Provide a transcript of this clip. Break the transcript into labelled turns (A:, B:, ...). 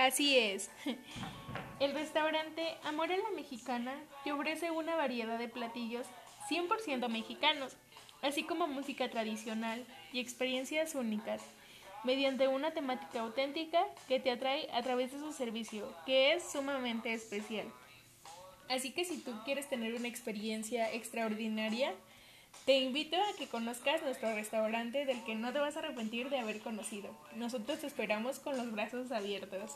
A: Así es. El restaurante Amor a la Mexicana te ofrece una variedad de platillos 100% mexicanos, así como música tradicional y experiencias únicas, mediante una temática auténtica que te atrae a través de su servicio, que es sumamente especial. Así que si tú quieres tener una experiencia extraordinaria, te invito a que conozcas nuestro restaurante del que no te vas a arrepentir de haber conocido. Nosotros te esperamos con los brazos abiertos.